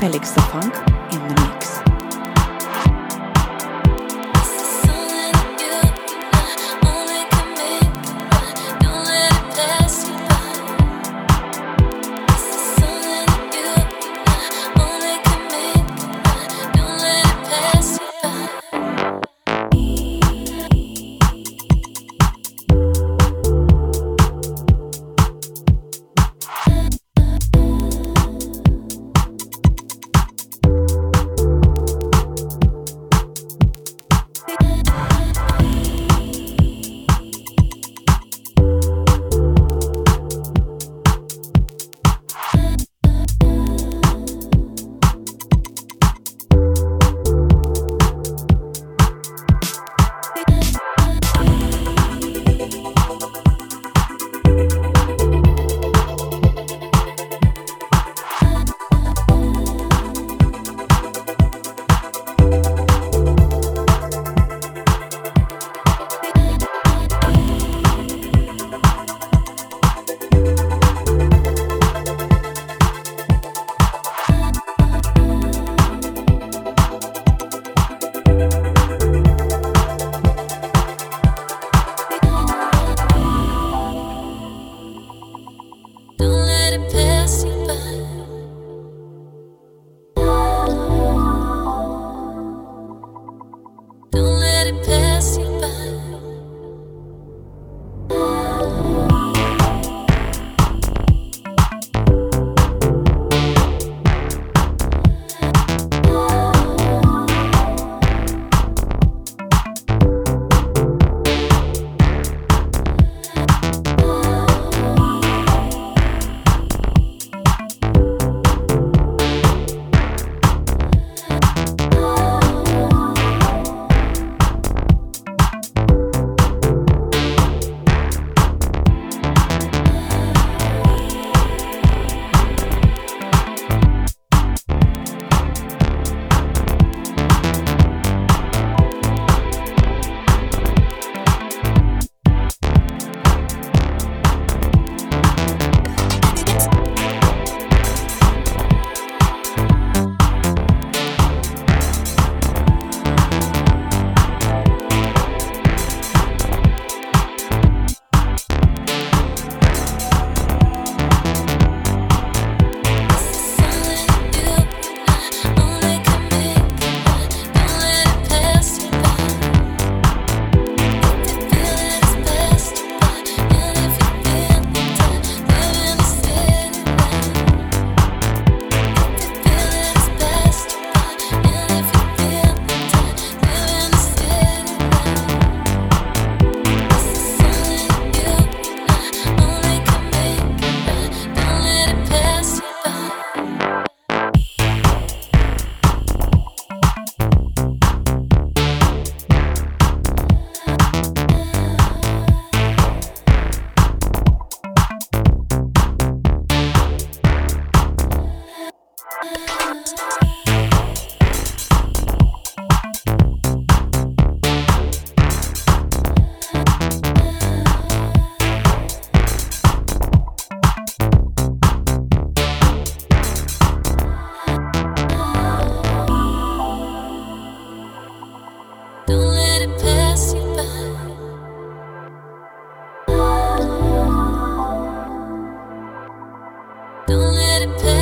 auffälligste Funk? let it play.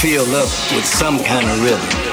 Filled up with some kind of rhythm.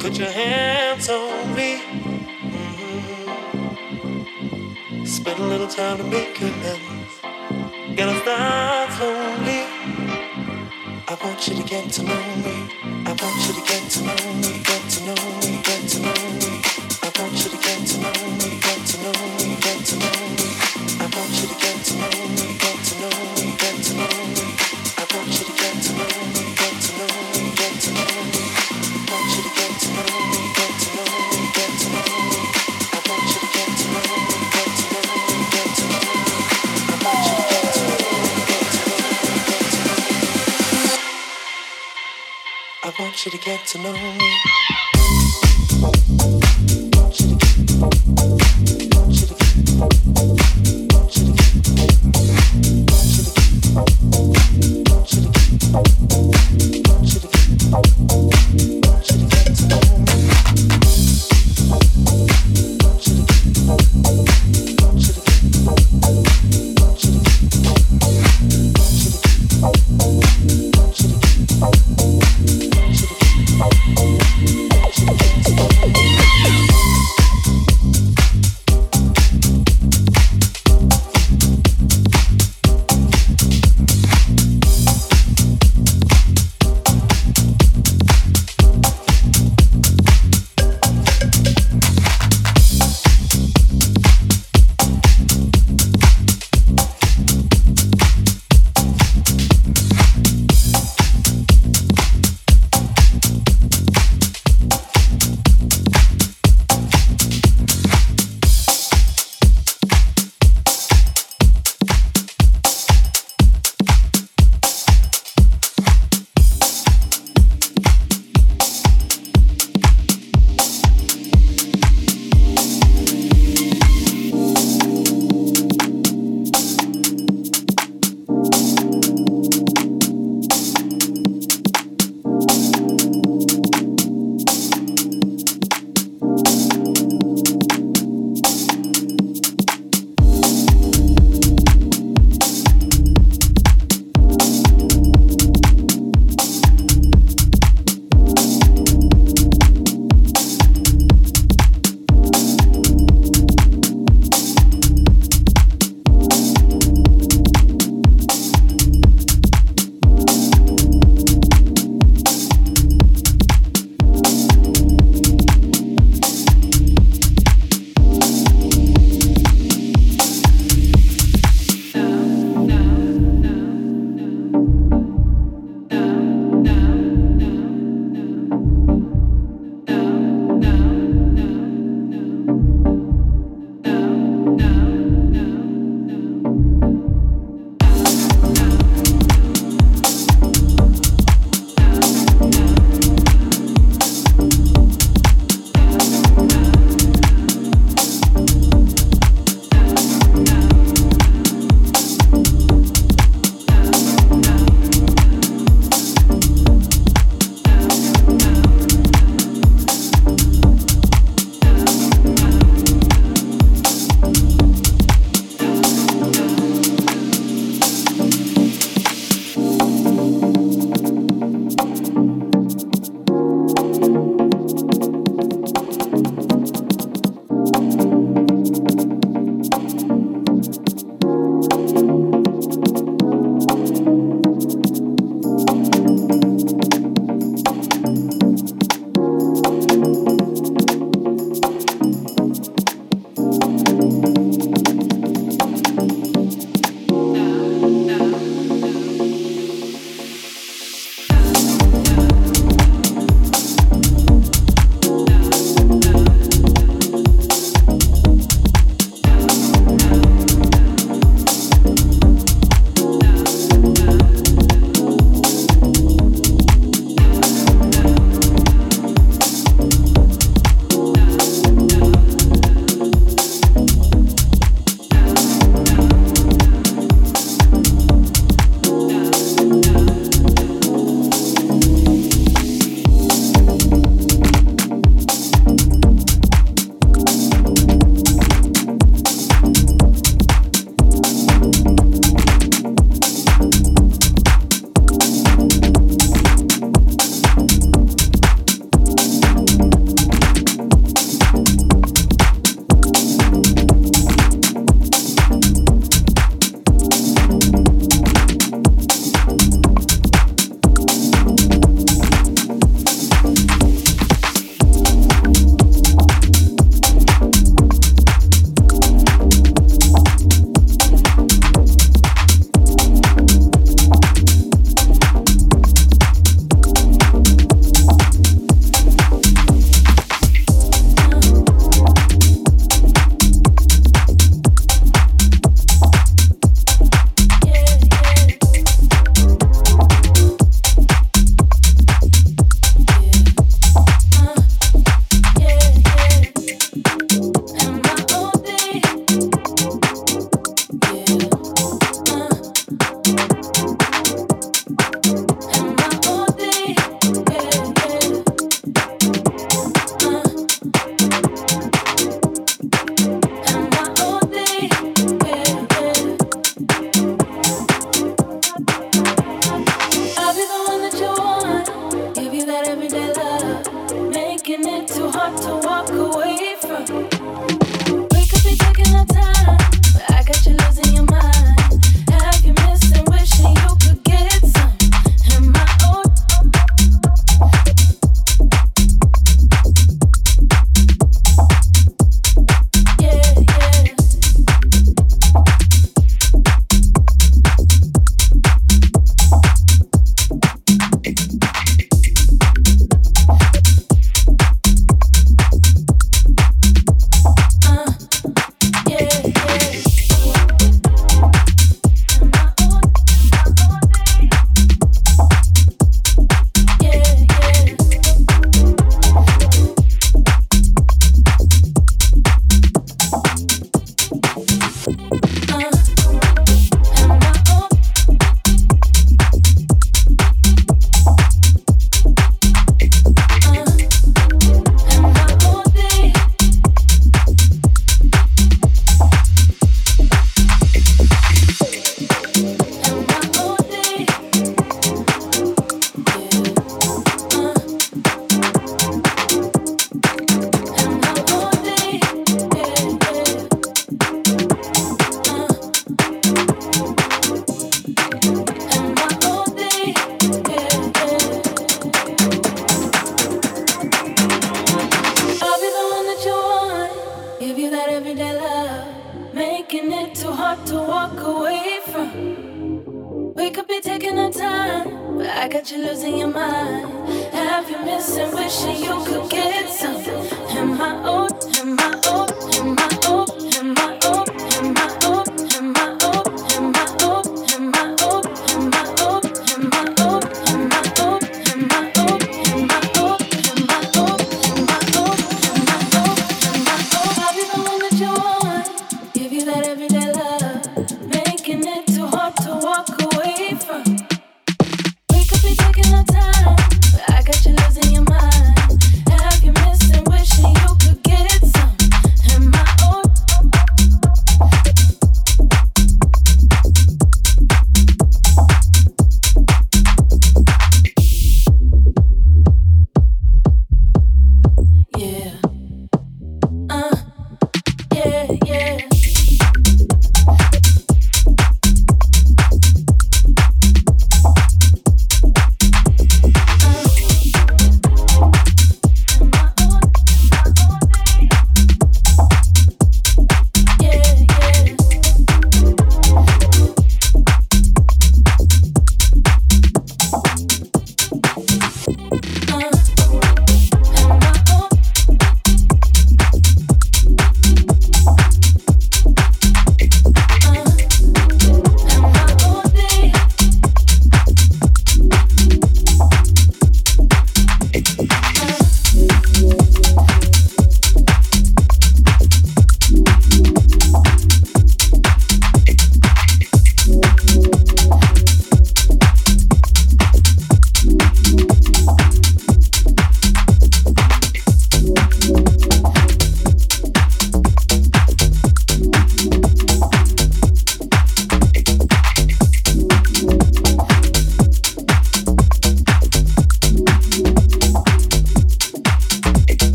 Put your hands on me. Mm-hmm. Spend a little time to make good Get us out start slowly. I want you to get to know me. I want you to get to know me. Get to know me. Get to know me. Get to know me.